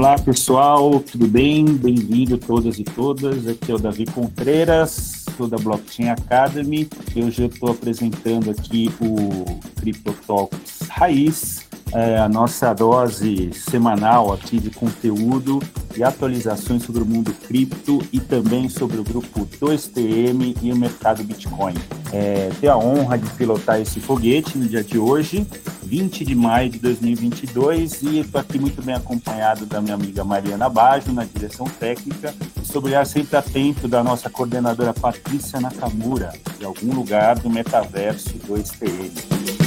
Olá pessoal, tudo bem? Bem-vindo todas e todas. Aqui é o Davi Contreiras, sou da Blockchain Academy. Hoje eu estou apresentando aqui o Crypto Talks Raiz, é, a nossa dose semanal aqui de conteúdo e atualizações sobre o mundo cripto e também sobre o grupo 2TM e o mercado Bitcoin. É, tenho a honra de pilotar esse foguete no dia de hoje, 20 de maio de 2022, e estou aqui muito bem acompanhado da minha amiga Mariana Baggio na direção técnica e sobre olhar sempre atento da nossa coordenadora Patrícia Nakamura, de algum lugar do metaverso 2TM.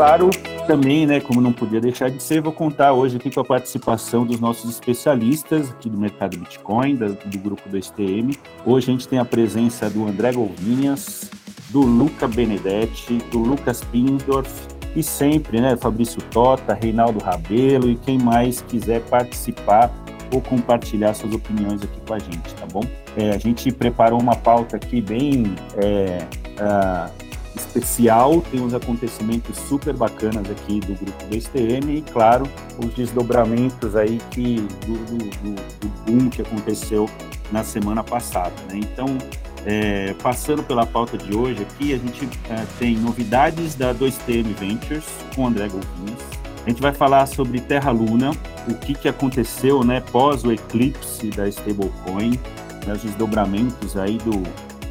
Claro, também, né, como não podia deixar de ser, vou contar hoje aqui com a participação dos nossos especialistas aqui do mercado Bitcoin, da, do grupo do STM. Hoje a gente tem a presença do André Golvinhas, do Luca Benedetti, do Lucas Pindorf e sempre, né, Fabrício Tota, Reinaldo Rabelo e quem mais quiser participar ou compartilhar suas opiniões aqui com a gente, tá bom? É, a gente preparou uma pauta aqui bem é, uh, especial, tem uns acontecimentos super bacanas aqui do grupo do e, claro, os desdobramentos aí que, do, do, do boom que aconteceu na semana passada. Né? Então, é, passando pela pauta de hoje aqui, a gente é, tem novidades da 2TM Ventures com André Golvinhas. A gente vai falar sobre Terra Luna, o que, que aconteceu né, pós o eclipse da stablecoin, né, os desdobramentos aí do,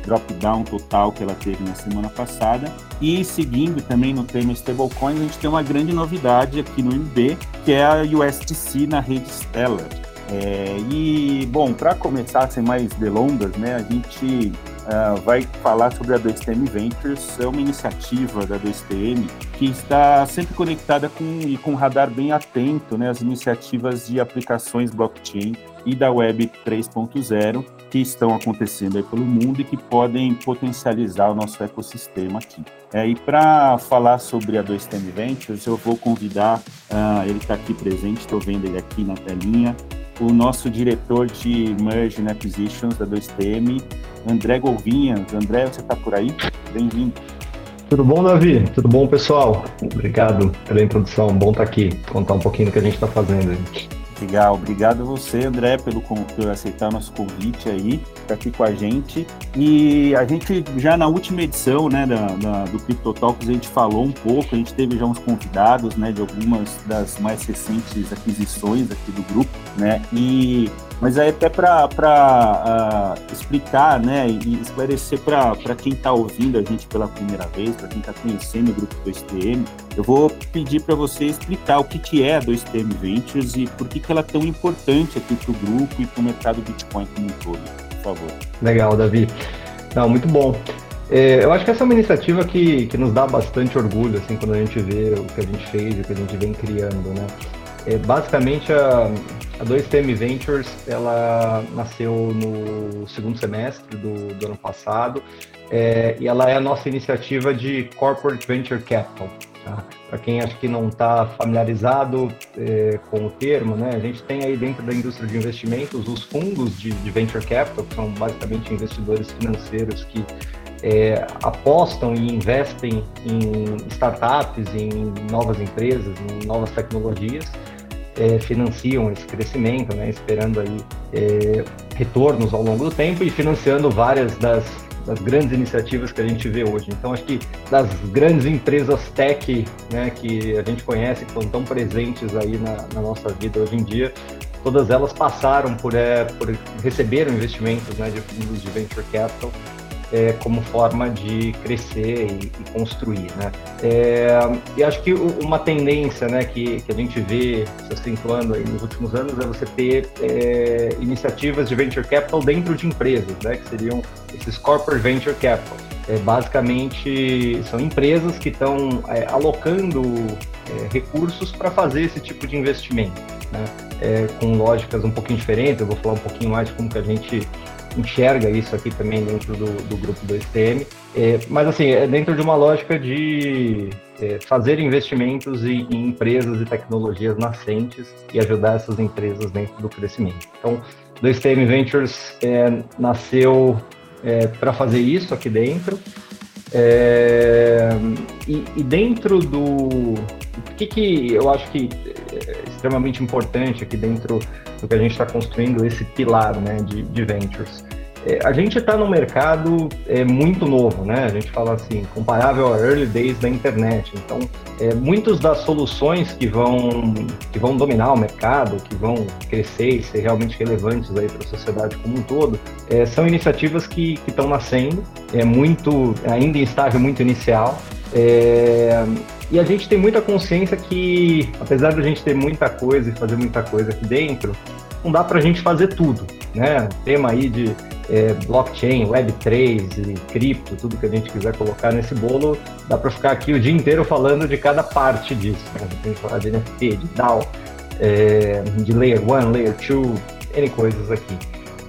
drop-down total que ela teve na semana passada. E seguindo também no tema stablecoin, a gente tem uma grande novidade aqui no MB, que é a USDC na rede Stellar. É, e, bom, para começar, sem mais delongas, né, a gente uh, vai falar sobre a 2TM Ventures, é uma iniciativa da 2TM que está sempre conectada com, e com radar bem atento né, às iniciativas de aplicações blockchain e da Web 3.0 que estão acontecendo aí pelo mundo e que podem potencializar o nosso ecossistema aqui. É, e para falar sobre a 2TM Ventures, eu vou convidar, uh, ele está aqui presente, estou vendo ele aqui na telinha, o nosso diretor de Merge and Acquisitions da 2TM, André Golvinhas. André, você está por aí? Bem-vindo. Tudo bom, Davi? Tudo bom, pessoal? Obrigado pela introdução. Bom estar tá aqui, contar um pouquinho do que a gente está fazendo. Legal, obrigado você, André, pelo, por aceitar nosso convite aí, estar aqui com a gente. E a gente, já na última edição né, da, da, do Crypto Talks, a gente falou um pouco, a gente teve já uns convidados né, de algumas das mais recentes aquisições aqui do grupo, né? E mas aí até para uh, ah, explicar né, e esclarecer para quem está ouvindo a gente pela primeira vez, para quem está conhecendo o grupo 2TM, eu vou pedir para você explicar o que, que é a 2TM Ventures e por que, que ela é tão importante aqui para o grupo e para o mercado Bitcoin como um todo, por favor. Legal, Davi. Não, muito bom. É, eu acho que essa é uma iniciativa que, que nos dá bastante orgulho, assim, quando a gente vê o que a gente fez e o que a gente vem criando, né? É, basicamente, a, a 2TM Ventures, ela nasceu no segundo semestre do, do ano passado é, e ela é a nossa iniciativa de Corporate Venture Capital. Tá? Para quem acho que não está familiarizado é, com o termo, né, a gente tem aí dentro da indústria de investimentos os fundos de, de Venture Capital, que são basicamente investidores financeiros que é, apostam e investem em startups, em novas empresas, em novas tecnologias é, financiam esse crescimento, né, esperando aí é, retornos ao longo do tempo e financiando várias das, das, grandes iniciativas que a gente vê hoje. Então, acho que das grandes empresas tech né, que a gente conhece, que estão tão presentes aí na, na nossa vida hoje em dia, todas elas passaram por, é, por receberam investimentos né, de fundos de venture capital é, como forma de crescer e, e construir, né? É, e acho que uma tendência, né, que, que a gente vê se acentuando aí nos últimos anos é você ter é, iniciativas de venture capital dentro de empresas, né, que seriam esses corporate venture capital. É, basicamente são empresas que estão é, alocando é, recursos para fazer esse tipo de investimento, né? Com lógicas um pouquinho diferentes. Eu vou falar um pouquinho mais de como que a gente enxerga isso aqui também dentro do, do grupo do STM. É, mas assim, é dentro de uma lógica de é, fazer investimentos em, em, empresas e tecnologias nascentes e ajudar essas empresas dentro do crescimento. Então, do STM Ventures é, nasceu é, para fazer isso aqui dentro. É, e, e, dentro do. O que, que eu acho que é extremamente importante aqui dentro do que a gente está construindo, esse pilar né, de, de ventures? É, a gente está no mercado é, muito novo, né? A gente fala assim, comparável a early days da internet. Então, é, muitas das soluções que vão, que vão dominar o mercado, que vão crescer e ser realmente relevantes para a sociedade como um todo, é, são iniciativas que estão nascendo, é muito, ainda em estágio muito inicial. É, e a gente tem muita consciência que, apesar de a gente ter muita coisa e fazer muita coisa aqui dentro, não dá para a gente fazer tudo, né? O tema aí de é, blockchain, Web3 e cripto, tudo que a gente quiser colocar nesse bolo, dá para ficar aqui o dia inteiro falando de cada parte disso. Né? A gente falar de NFT, de DAO, é, de Layer 1, Layer 2, N coisas aqui.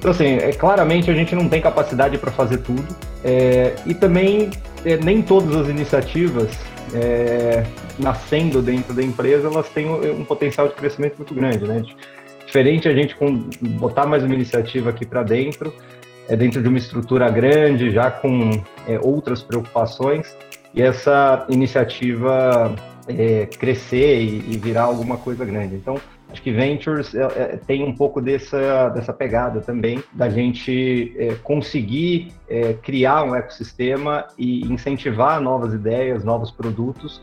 Então, assim, é, claramente a gente não tem capacidade para fazer tudo é, e também é, nem todas as iniciativas é, nascendo dentro da empresa elas têm um, um potencial de crescimento muito grande, né? Diferente a gente com, botar mais uma iniciativa aqui para dentro, é dentro de uma estrutura grande, já com é, outras preocupações, e essa iniciativa é, crescer e, e, virar alguma coisa grande. Então, acho que Ventures é, é tem um pouco dessa, dessa pegada também, da gente é, conseguir é, criar um ecossistema e incentivar novas ideias, novos produtos,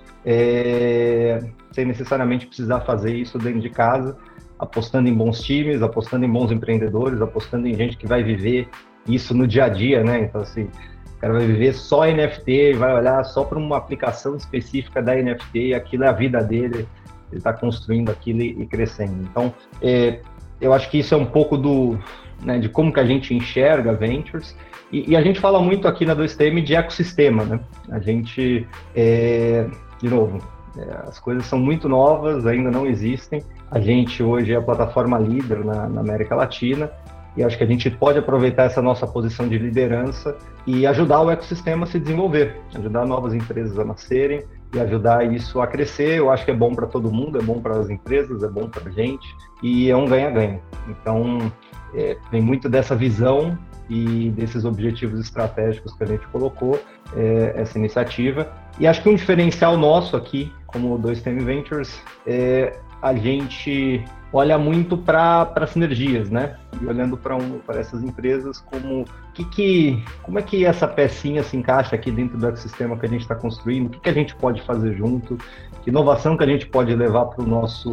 sem necessariamente precisar fazer isso dentro de casa, apostando em bons times, apostando em bons empreendedores, apostando em gente que vai viver isso no dia a dia, né? Então, assim, o cara vai viver só NFT, vai olhar só para uma aplicação específica da NFT, aquilo é a vida dele, ele está construindo aquilo e, e crescendo. Então, é, eu acho que isso é um pouco do, né, de como que a gente enxerga ventures, e, e a gente fala muito aqui na 2TM de ecossistema, né? A gente, é, de novo, é, as coisas são muito novas, ainda não existem. A gente hoje é a plataforma líder na, na América Latina, e acho que a gente pode aproveitar essa nossa posição de liderança e ajudar o ecossistema a se desenvolver, ajudar novas empresas a nascerem e ajudar isso a crescer. Eu acho que é bom para todo mundo, é bom para as empresas, é bom para a gente e é um ganha-ganha. Então, é, vem muito dessa visão e desses objetivos estratégicos que a gente colocou, é, essa iniciativa. E acho que um diferencial nosso aqui, como 2TM Ventures, é a gente olha muito para sinergias, né? E olhando para um, essas empresas, como que, que, como é que essa pecinha se encaixa aqui dentro do ecossistema que a gente está construindo? O que, que a gente pode fazer junto? Que inovação que a gente pode levar para o nosso,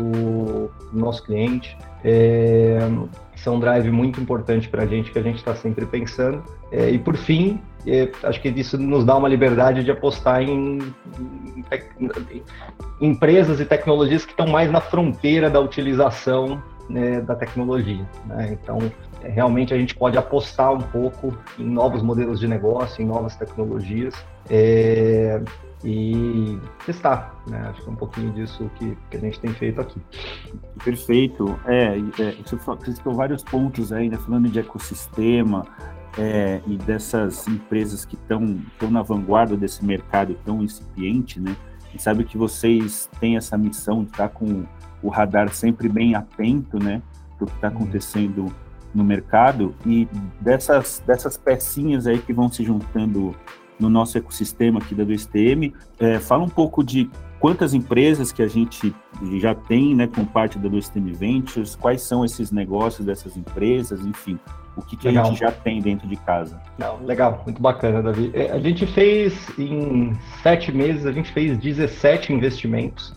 nosso cliente? É, isso é um drive muito importante para a gente que a gente está sempre pensando. É, e por fim, é, acho que isso nos dá uma liberdade de apostar em, em, em empresas e tecnologias que estão mais na fronteira da utilização né, da tecnologia. Né? Então, é, realmente a gente pode apostar um pouco em novos modelos de negócio, em novas tecnologias. É, e testar, né? Acho que é um pouquinho disso que, que a gente tem feito aqui. Perfeito. É, é você citou vários pontos aí, né? Falando de ecossistema é, e dessas empresas que estão na vanguarda desse mercado tão incipiente, né? E sabe que vocês têm essa missão de estar com o radar sempre bem atento, né? Do que está uhum. acontecendo no mercado e dessas, dessas pecinhas aí que vão se juntando no nosso ecossistema aqui da 2TM. É, fala um pouco de quantas empresas que a gente já tem né, com parte da 2TM Ventures, quais são esses negócios dessas empresas, enfim, o que, que a gente já tem dentro de casa. Não, legal, muito bacana, Davi. É, a gente fez, em sete meses, a gente fez 17 investimentos.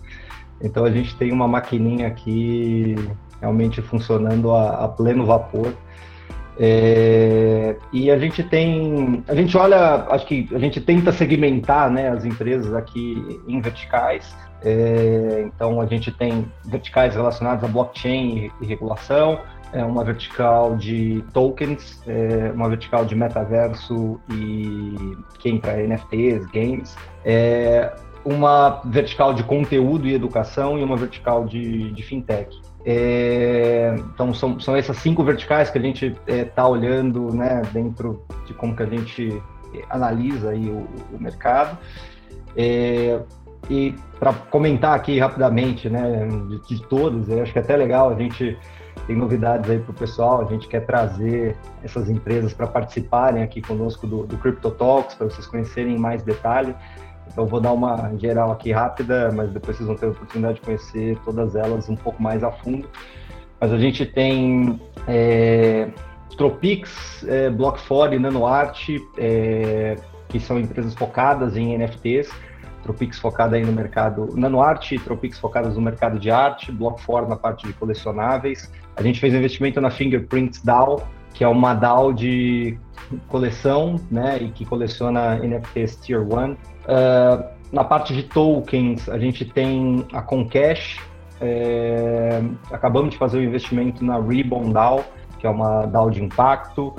Então a gente tem uma maquininha aqui realmente funcionando a, a pleno vapor. É, e a gente tem, a gente olha, acho que a gente tenta segmentar né, as empresas aqui em verticais. É, então a gente tem verticais relacionados a blockchain e, e regulação, é uma vertical de tokens, é uma vertical de metaverso e que entra NFTs, games, é uma vertical de conteúdo e educação e uma vertical de, de fintech. É, então, são, são essas cinco verticais que a gente está é, tá olhando né, dentro de como que a gente analisa aí o, o mercado. É, e para comentar aqui rapidamente né, de, de todos, eu acho que é até legal a gente tem novidades aí para o pessoal. A gente quer trazer essas empresas para participarem aqui conosco do, do Crypto Talks, para vocês conhecerem mais detalhe. Então, vou dar uma geral aqui rápida, mas depois vocês vão ter a oportunidade de conhecer todas elas um pouco mais a fundo. Mas a gente tem é, Tropix, é, Block4 e NanoArt, é, que são empresas focadas em NFTs. Tropix focada aí no mercado NanoArt, Tropix focadas no mercado de arte, Block4 na parte de colecionáveis. A gente fez investimento na Fingerprints DAO, que é uma DAO de coleção, né, e que coleciona NFTs Tier 1. Ah, na parte de tokens, a gente tem a Concash, é, acabamos de fazer o um investimento na Ribbon DAO, que é uma DAO de impacto.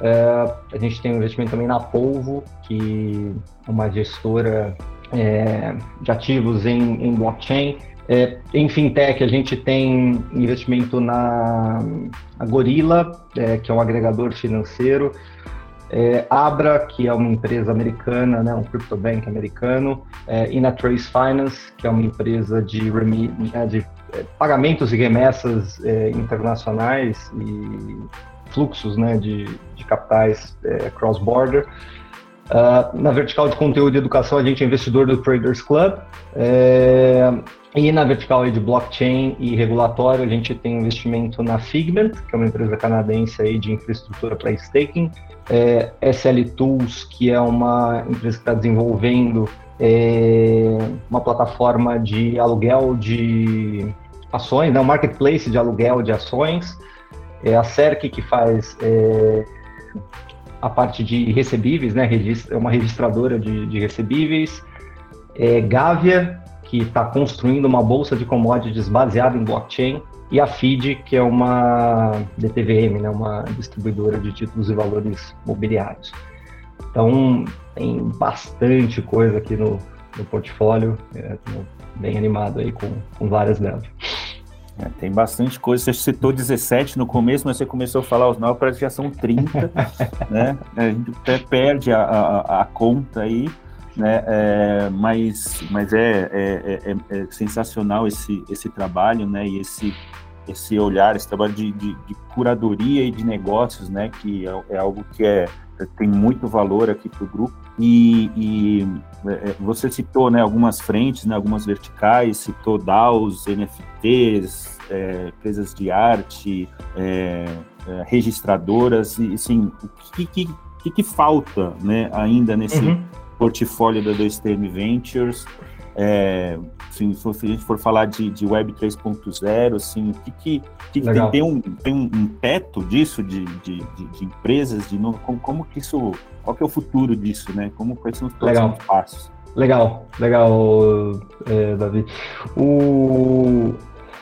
É, a gente tem um investimento também na Polvo, que é uma gestora é, de ativos em, em blockchain. É, em fintech, a gente tem investimento na, é, que é um agregador financeiro, é, Abra, que é uma empresa americana, né, um cryptobank americano, é, e na Trace Finance, que é uma empresa de, né, de é, pagamentos e remessas é, internacionais e fluxos né, de, de capitais é, cross-border. Uh, na vertical de conteúdo e educação, a gente é investidor do Traders Club. É, e na vertical de blockchain e regulatório, a gente tem investimento na Figment, que é uma empresa canadense aí de infraestrutura para staking. É, SL Tools, que é uma empresa que está desenvolvendo é, uma plataforma de aluguel de ações, né, um marketplace de aluguel de ações. É a CERC, que faz é, a parte de recebíveis, né? É uma registradora de, de recebíveis. É, que está construindo uma bolsa de commodities baseada em blockchain. E a FID, que é uma DTVM, né? uma distribuidora de títulos e valores mobiliários. Então, tem bastante coisa aqui no, no portfólio. É, bem animado aí com, com várias delas. É, tem bastante coisa. Você citou 17 no começo, mas você começou a falar os novos, parece que já são 30, né? A gente até perde a, a, a conta aí, né? É, mas mas é, é, é, é, sensacional esse, esse trabalho, né? E esse, esse olhar, esse trabalho de, de, de curadoria e de negócios, né? Que é, é algo que é, tem muito valor aqui para o grupo. E, e é, você citou né, algumas frentes, né, algumas verticais, citou DAOs, NFTs, é, empresas de arte, é, é, registradoras, e assim, o que, que, que, que falta né, ainda nesse uhum. Portfólio da 2TM Ventures? É, assim, se a gente for falar de, de Web 3.0, assim, o que, que, que tem, tem, um, tem um teto disso, de, de, de, empresas, de novo, como, como, que isso, qual que é o futuro disso, né? Como, quais são os próximos legal. passos? Legal, legal, é, Davi. O...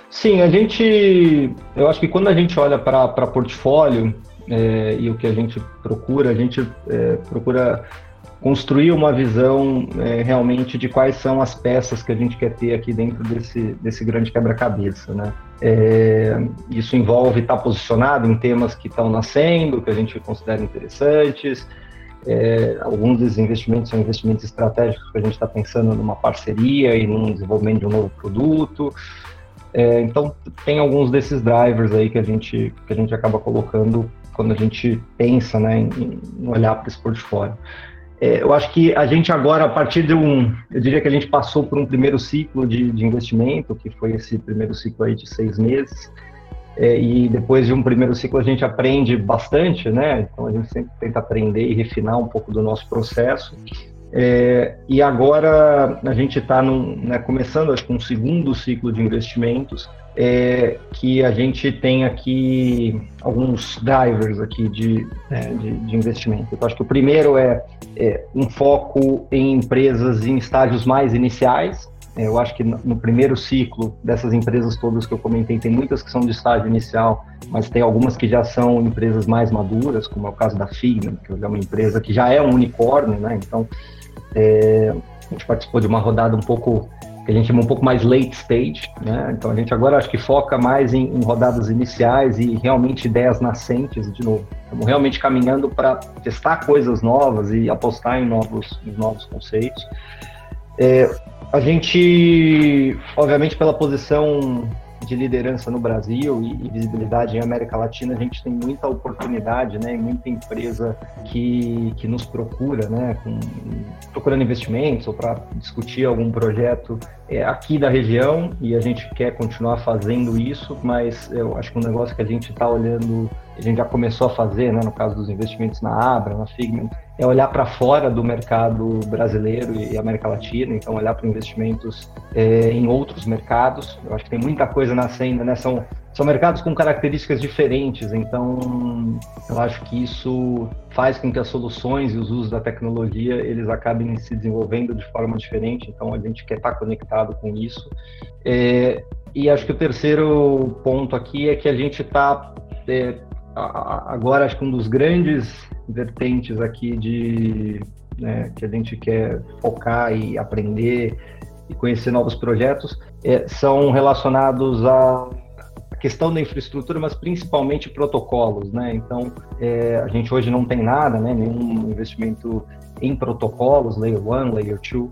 Sim, a gente, eu acho que quando a gente olha para portfólio é, e o que a gente procura, a gente é, procura construir uma visão é, realmente de quais são as peças que a gente quer ter aqui dentro desse, desse grande quebra-cabeça, né? É, isso envolve estar posicionado em temas que estão nascendo, que a gente considera interessantes. É, alguns desses investimentos são investimentos estratégicos que a gente está pensando numa parceria e no desenvolvimento de um novo produto. É, então, tem alguns desses drivers aí que a gente, que a gente acaba colocando quando a gente pensa né, em, em olhar para esse portfólio. É, eu acho que a gente agora, a partir de um, eu diria que a gente passou por um primeiro ciclo de, de investimento, que foi esse primeiro ciclo aí de seis meses, é, e depois de um primeiro ciclo a gente aprende bastante, né? Então a gente sempre tenta aprender e refinar um pouco do nosso processo. É, e agora a gente está né, começando, acho um segundo ciclo de investimentos, é, que a gente tem aqui alguns drivers aqui de, né, de, de, investimento. Então, acho que o primeiro é, é, um foco em empresas em estágios mais iniciais. É, eu acho que no primeiro ciclo dessas empresas todas que eu comentei, tem muitas que são de estágio inicial, mas tem algumas que já são empresas mais maduras, como é o caso da Figma, que é uma empresa que já é um unicórnio, né? Então, é, a gente participou de uma rodada um pouco que a gente chama um pouco mais late stage, né? Então a gente agora acho que foca mais em, em rodadas iniciais e realmente ideias nascentes, de novo. Estamos realmente caminhando para testar coisas novas e apostar em novos, em novos conceitos. É, a gente, obviamente, pela posição de liderança no Brasil e, e, visibilidade em América Latina, a gente tem muita oportunidade, né, muita empresa que, que nos procura, né, com, procurando investimentos ou para discutir algum projeto é, aqui da região e a gente quer continuar fazendo isso, mas eu acho que um negócio que a gente está olhando, a gente já começou a fazer, né, no caso dos investimentos na Abra, na Figment, é olhar para fora do mercado brasileiro e América Latina, então olhar para investimentos é, em outros mercados. Eu acho que tem muita coisa nascendo, né? São, são mercados com características diferentes, então eu acho que isso faz com que as soluções e os usos da tecnologia eles acabem se desenvolvendo de forma diferente. Então a gente quer estar conectado com isso. É, e acho que o terceiro ponto aqui é que a gente está é, agora acho que um dos grandes vertentes aqui de né, que a gente quer focar e aprender e conhecer novos projetos é, são relacionados à questão da infraestrutura, mas principalmente protocolos, né? Então, é, a gente hoje não tem nada, né? Nenhum investimento em protocolos, Layer 1, Layer 2.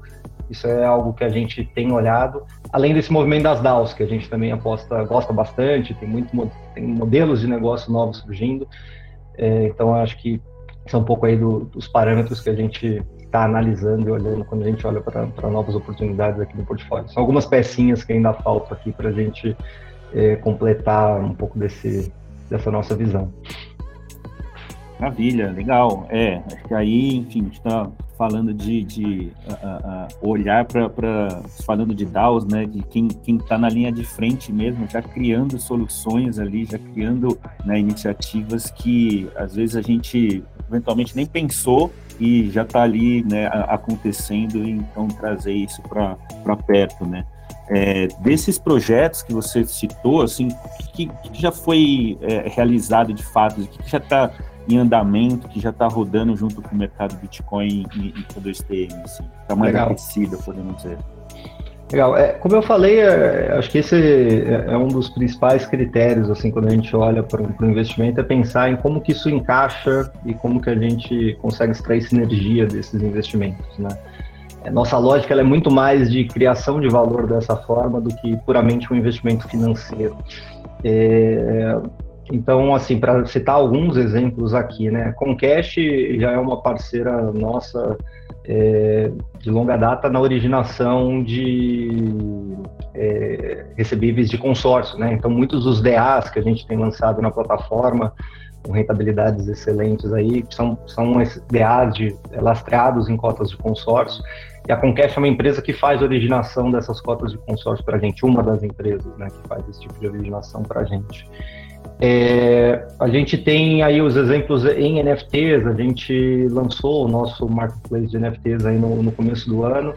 Isso é algo que a gente tem olhado. Além desse movimento das DAOs, que a gente também aposta, gosta bastante, tem, muito, tem modelos de negócio novos surgindo. É, então, acho que são um pouco aí do, dos parâmetros que a gente está analisando e olhando quando a gente olha para novas oportunidades aqui no portfólio. São algumas pecinhas que ainda faltam aqui para a gente é, completar um pouco desse, dessa nossa visão. Maravilha, legal. É, acho que aí, enfim, está falando de, de uh, uh, olhar para falando de DAOs, né, de quem está na linha de frente mesmo, já criando soluções ali, já criando né, iniciativas que às vezes a gente eventualmente nem pensou e já está ali né, acontecendo, então trazer isso para perto, né? É, desses projetos que você citou, assim, o que, que, já foi é, realizado de fato, o que já está em andamento, que já está rodando junto com o mercado Bitcoin e, e todo o STM, assim, está mais Legal. aquecido, podemos dizer. Legal. É, como eu falei, é, acho que esse é, é um dos principais critérios, assim, quando a gente olha para o investimento, é pensar em como que isso encaixa e como que a gente consegue extrair sinergia desses investimentos, né? É, nossa lógica é muito mais de criação de valor dessa forma do que puramente um investimento financeiro. É, então, assim, para citar alguns exemplos aqui, né? Concash já é uma parceira nossa é, de longa data na originação de é, recebíveis de consórcio, né? Então, muitos dos DAs que a gente tem lançado na plataforma, com rentabilidades excelentes aí, são, são DAs de, é, lastreados em cotas de consórcio, e a Concash é uma empresa que faz originação dessas cotas de consórcio para a gente, uma das empresas né, que faz esse tipo de originação para a gente. É, a gente tem aí os exemplos em NFTs, a gente lançou o nosso marketplace de NFTs aí no, no começo do ano,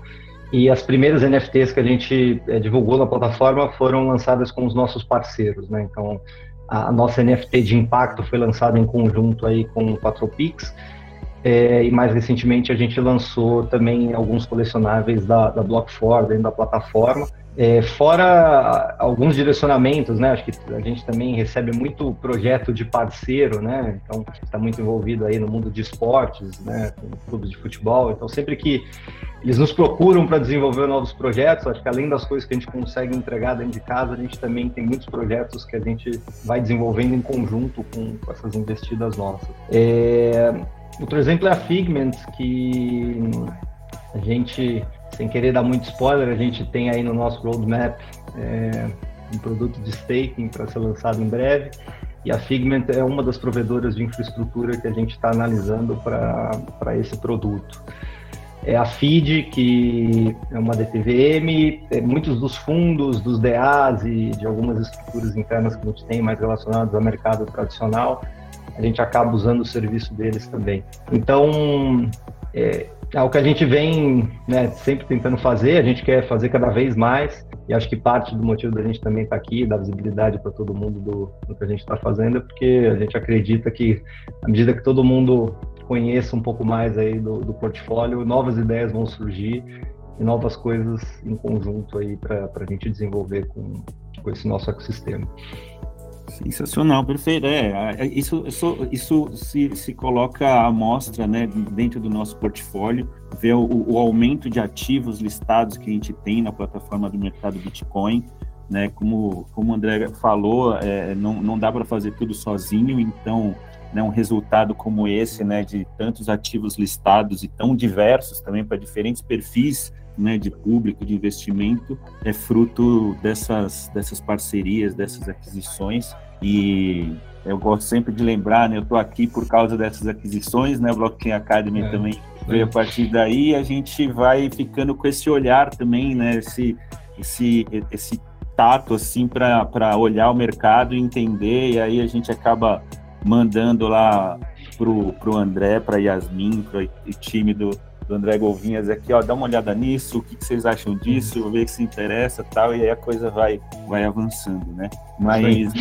e as primeiras NFTs que a gente é, divulgou na plataforma foram lançadas com os nossos parceiros, né? Então, a, a nossa NFT de impacto foi lançada em conjunto aí com o Patropix, é, e mais recentemente a gente lançou também alguns colecionáveis da, da Block4 dentro da plataforma, é, fora alguns direcionamentos, né? Acho que a gente também recebe muito projeto de parceiro, né? Então está muito envolvido aí no mundo de esportes, né? Com clubes de futebol. Então sempre que eles nos procuram para desenvolver novos projetos, acho que além das coisas que a gente consegue entregar dentro de casa, a gente também tem muitos projetos que a gente vai desenvolvendo em conjunto com, com essas investidas nossas. É, outro exemplo é a Figment, que a gente sem querer dar muito spoiler, a gente tem aí no nosso roadmap é, um produto de staking para ser lançado em breve. E a Figment é uma das provedoras de infraestrutura que a gente está analisando para esse produto. É a FID, que é uma DTVM, é, muitos dos fundos, dos DAs e de algumas estruturas internas que a gente tem mais relacionadas ao mercado tradicional, a gente acaba usando o serviço deles também. Então, é, é o que a gente vem né, sempre tentando fazer, a gente quer fazer cada vez mais, e acho que parte do motivo da gente também estar tá aqui, dar visibilidade para todo mundo do, do, que a gente está fazendo, é porque a gente acredita que, à medida que todo mundo conheça um pouco mais aí do, do portfólio, novas ideias vão surgir e novas coisas em conjunto aí para a gente desenvolver com, com esse nosso ecossistema. Sensacional, perfeito. É, isso, isso, isso se, se coloca à mostra né, dentro do nosso portfólio, ver o, o, aumento de ativos listados que a gente tem na plataforma do mercado Bitcoin. né? Como, como o André falou, é, não, não dá para fazer tudo sozinho, então né, um resultado como esse, né, de tantos ativos listados e tão diversos também para diferentes perfis né, de público, de investimento, é fruto dessas, dessas parcerias, dessas aquisições. E eu gosto sempre de lembrar, né, eu estou aqui por causa dessas aquisições, né, o Blockchain Academy é, também veio a partir daí, a gente vai ficando com esse olhar também, né, esse, esse, esse tato assim para olhar o mercado e entender, e aí a gente acaba mandando lá pro, pro André, para Yasmin, para o time do, do André Golvinhas aqui, ó, dá uma olhada nisso, o que, que vocês acham disso, ver se interessa tal, e aí a coisa vai, vai avançando, né? Mas,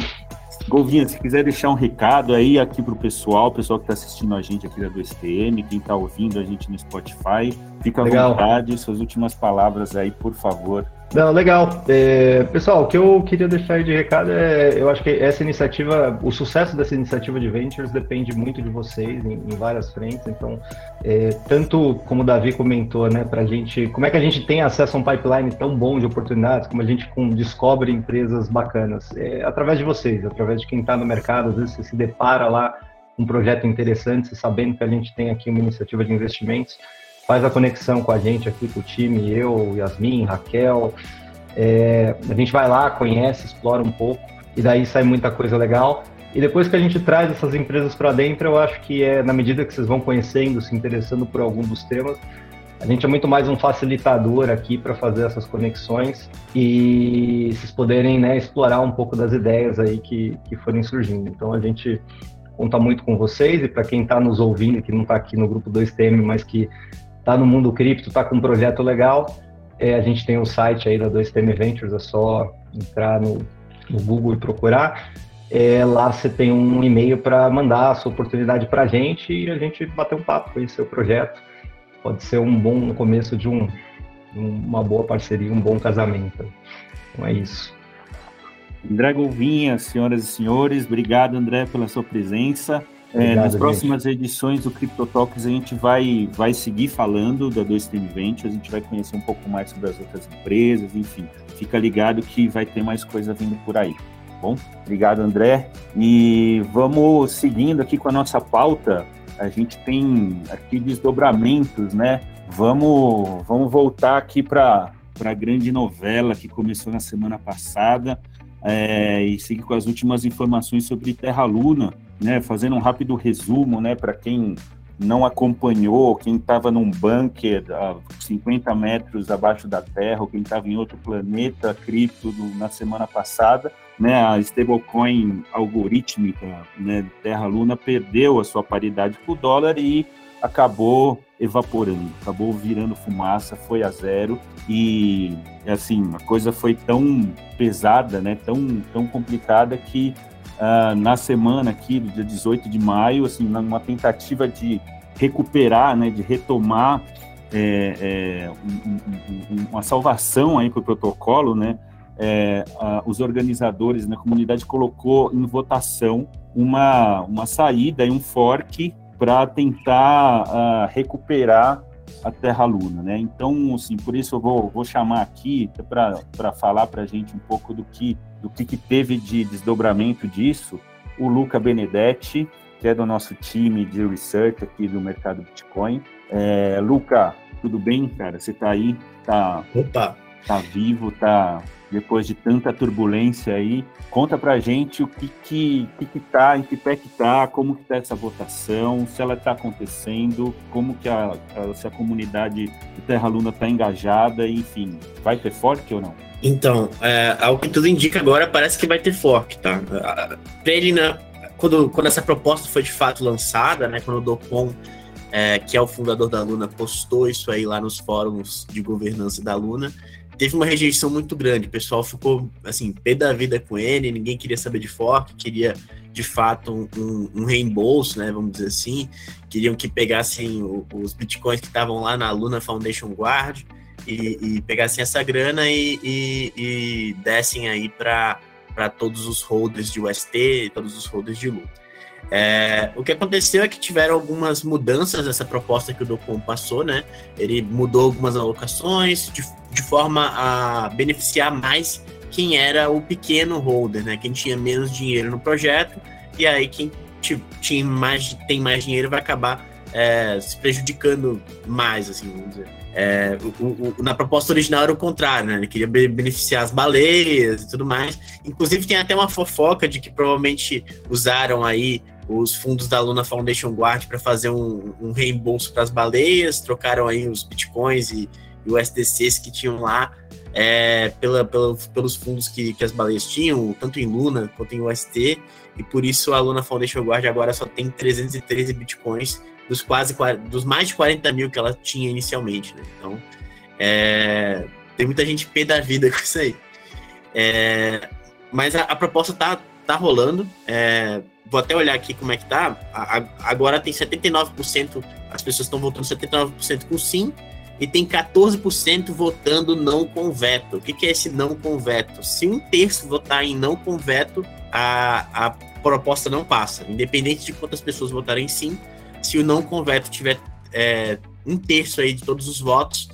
Golvinhas, se quiser deixar um recado aí aqui pro pessoal, o pessoal que está assistindo a gente aqui da 2TM, quem está ouvindo a gente no Spotify, fica à Legal. vontade, suas últimas palavras aí, por favor. Não, legal. É, pessoal, o que eu queria deixar aí de recado é, eu acho que essa iniciativa, o sucesso dessa iniciativa de Ventures depende muito de vocês em, em várias frentes. Então, é, tanto como o Davi comentou, né, para gente, como é que a gente tem acesso a um pipeline tão bom de oportunidades, como a gente com, descobre empresas bacanas, é, através de vocês, através de quem está no mercado. Às vezes você se depara lá um projeto interessante, sabendo que a gente tem aqui uma iniciativa de investimentos faz a conexão com a gente aqui, com o time, eu, Yasmin, Raquel. É, a gente vai lá, conhece, explora um pouco, e daí sai muita coisa legal. E depois que a gente traz essas empresas para dentro, eu acho que é na medida que vocês vão conhecendo, se interessando por algum dos temas, a gente é muito mais um facilitador aqui para fazer essas conexões e vocês poderem né, explorar um pouco das ideias aí que, que forem surgindo. Então a gente conta muito com vocês e para quem está nos ouvindo, que não está aqui no grupo 2TM, mas que está no mundo cripto, está com um projeto legal, é, a gente tem o um site aí da 2TM Ventures, é só entrar no, no Google e procurar. É, lá você tem um e-mail para mandar a sua oportunidade para a gente e a gente bater um papo, conhecer o projeto. Pode ser um bom começo de um, uma boa parceria, um bom casamento. Então é isso. André Golvinha, senhoras e senhores, obrigado, André, pela sua presença. É, nas próximas gente. edições do Crypto Talks a gente vai, vai seguir falando da 2TM Ventures, a gente vai conhecer um pouco mais sobre as outras empresas, enfim. Fica ligado que vai ter mais coisa vindo por aí. Tá bom, obrigado André. E vamos seguindo aqui com a nossa pauta. A gente tem aqui desdobramentos, né? Vamos, vamos voltar aqui para a grande novela que começou na semana passada é, e seguir com as últimas informações sobre Terra Luna né, fazendo um rápido resumo, né, para quem não acompanhou, quem estava num bunker a 50 metros abaixo da Terra, ou quem estava em outro planeta cripto na semana passada, né, a stablecoin algorítmica, né, Terra Luna perdeu a sua paridade com o dólar e acabou evaporando, acabou virando fumaça, foi a zero. E assim a coisa foi tão pesada, né, tão tão complicada que uh, na semana aqui, do dia 18 de maio, assim, numa tentativa de recuperar, né, de retomar é, é, um, um, uma salvação aí para o protocolo, né, é, os organizadores, né, a comunidade colocou em votação uma, uma saída e um fork para tentar uh, recuperar a Terra Luna, né? Então, assim, por isso eu vou, vou chamar aqui para falar para a gente um pouco do que do que, que teve de desdobramento disso, o Luca Benedetti, que é do nosso time de research aqui do mercado Bitcoin. É, Luca, tudo bem, cara? Você está aí? Tá, Opa! Tá vivo, tá depois de tanta turbulência aí. Conta pra gente o que que, que, que tá, em que pé que tá, como que tá essa votação, se ela tá acontecendo, como que a, a se a comunidade de Terra Luna tá engajada, enfim, vai ter fork ou não? Então, é, ao que tudo indica agora, parece que vai ter fork, tá? Ele, né, quando, quando essa proposta foi de fato lançada, né, quando o Docon, é, que é o fundador da Luna, postou isso aí lá nos fóruns de governança da Luna, teve uma rejeição muito grande. O pessoal ficou, assim, pé da vida com ele, ninguém queria saber de fork, queria, de fato, um, um reembolso, né, vamos dizer assim. Queriam que pegassem o, os bitcoins que estavam lá na Luna Foundation Guard e, e pegassem essa grana e, e, e dessem aí para todos os holders de UST, todos os holders de Luna. É, o que aconteceu é que tiveram algumas mudanças nessa proposta que o Docom passou, né? Ele mudou algumas alocações de, de forma a beneficiar mais quem era o pequeno holder, né? Quem tinha menos dinheiro no projeto, e aí quem tinha mais, tem mais dinheiro vai acabar é, se prejudicando mais, assim, vamos dizer. É, o, o, na proposta original era o contrário, né? Ele queria beneficiar as baleias e tudo mais. Inclusive tem até uma fofoca de que provavelmente usaram aí os fundos da Luna Foundation Guard para fazer um, um reembolso para as baleias, trocaram aí os bitcoins e, e os SDCs que tinham lá é, pela, pela, pelos fundos que, que as baleias tinham, tanto em Luna quanto em UST, e por isso a Luna Foundation Guard agora só tem 313 bitcoins dos quase dos mais de 40 mil que ela tinha inicialmente. Né? Então, é, tem muita gente pé da vida com isso aí. É, mas a, a, proposta tá, tá rolando. É, vou até olhar aqui como é que tá. A, a, agora tem 79%, as pessoas estão votando 79% com sim, e tem 14% votando não com veto. O que, que, é esse não com veto? Se um terço votar em não com veto, a, a proposta não passa. Independente de quantas pessoas votarem sim, se o não com veto tiver é, um terço aí de todos os votos,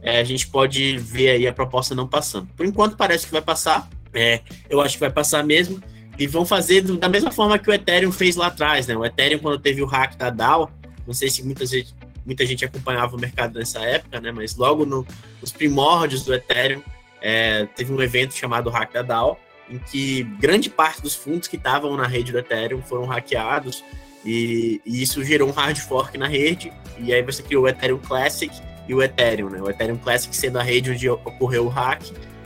é, a gente pode ver aí a proposta não passando. Por enquanto parece que vai passar. É, eu acho que vai passar mesmo. E vão fazer da mesma forma que o Ethereum fez lá atrás, né? O Ethereum, quando teve o hack da DAO, não sei se muita gente, muita gente acompanhava o mercado nessa época, né? Mas logo no, nos primórdios do Ethereum, é, teve um evento chamado Hack da DAO, em que grande parte dos fundos que estavam na rede do Ethereum foram hackeados e, e, isso gerou um hard fork na rede, e aí você criou o Ethereum Classic e o Ethereum, né? O Ethereum Classic sendo a rede onde ocorreu o hack,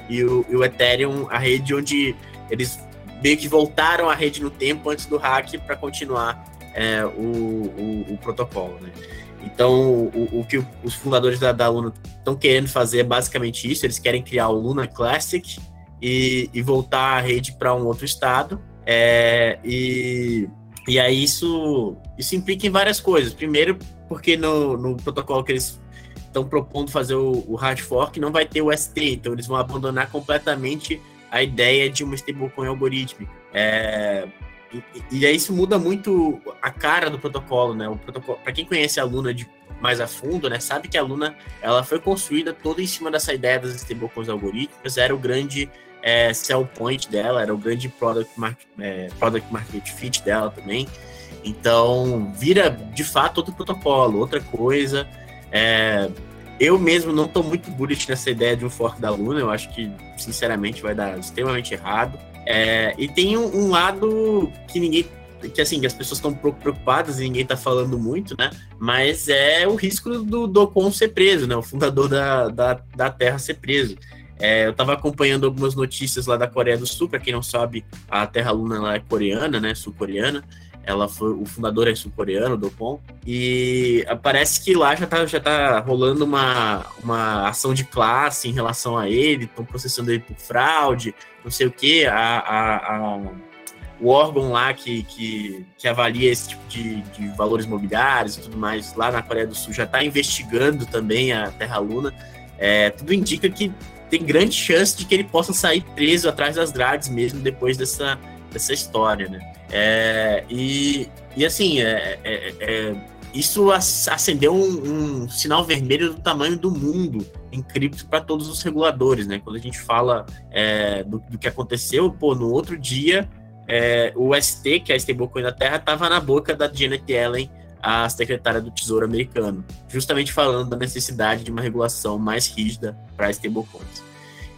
e o, e o Ethereum a rede onde eles meio que voltaram a rede no tempo antes do hack para continuar é, o, o, o, protocolo, né? Então, o, o que os fundadores da, da Luna estão querendo fazer é basicamente isso, eles querem criar o Luna Classic e, e voltar a rede para um outro estado, é, e e aí isso, isso implica em várias coisas. Primeiro, porque no, no protocolo que eles estão propondo fazer o, o, hard fork não vai ter o ST, então eles vão abandonar completamente a ideia de uma stablecoin algorítmica. É, e, e, isso muda muito a cara do protocolo, né? O protocolo, para quem conhece a Luna de mais a fundo, né, sabe que a Luna ela foi construída toda em cima dessa ideia das stablecoins algorítmicas, era o grande é, sell point dela, era o grande product, market, é, product market fit dela também. Então, vira de fato outro protocolo, outra coisa. É, eu mesmo não estou muito bullish nessa ideia de um fork da Luna, eu acho que, sinceramente, vai dar extremamente errado. É, e tem um, um, lado que ninguém. que assim, as pessoas estão preocupadas e ninguém está falando muito, né? Mas é o risco do Docon ser preso, né? O fundador da, da, da Terra ser preso. É, eu estava acompanhando algumas notícias lá da Coreia do Sul, para quem não sabe, a Terra Luna é coreana, né, sul-coreana. Ela foi o fundador é sul-coreano, do Dopon, e parece que lá já tá, já tá rolando uma, uma ação de classe em relação a ele, estão processando ele por fraude, não sei o que, a, a, a, o órgão lá que, que, que avalia esse tipo de, de valores imobiliários e tudo mais, lá na Coreia do Sul, já está investigando também a Terra Luna. É, tudo indica que tem grande chance de que ele possa sair preso atrás das grades mesmo depois dessa, dessa história, né? É, e, e assim, é, é, é isso acendeu um, um, sinal vermelho do tamanho do mundo em cripto para todos os reguladores, né? Quando a gente fala é, do, do, que aconteceu, pô, no outro dia, é, o ST, que é a stablecoin da Terra, estava na boca da Janet Yellen a secretária do Tesouro americano, justamente falando da necessidade de uma regulação mais rígida para stablecoins.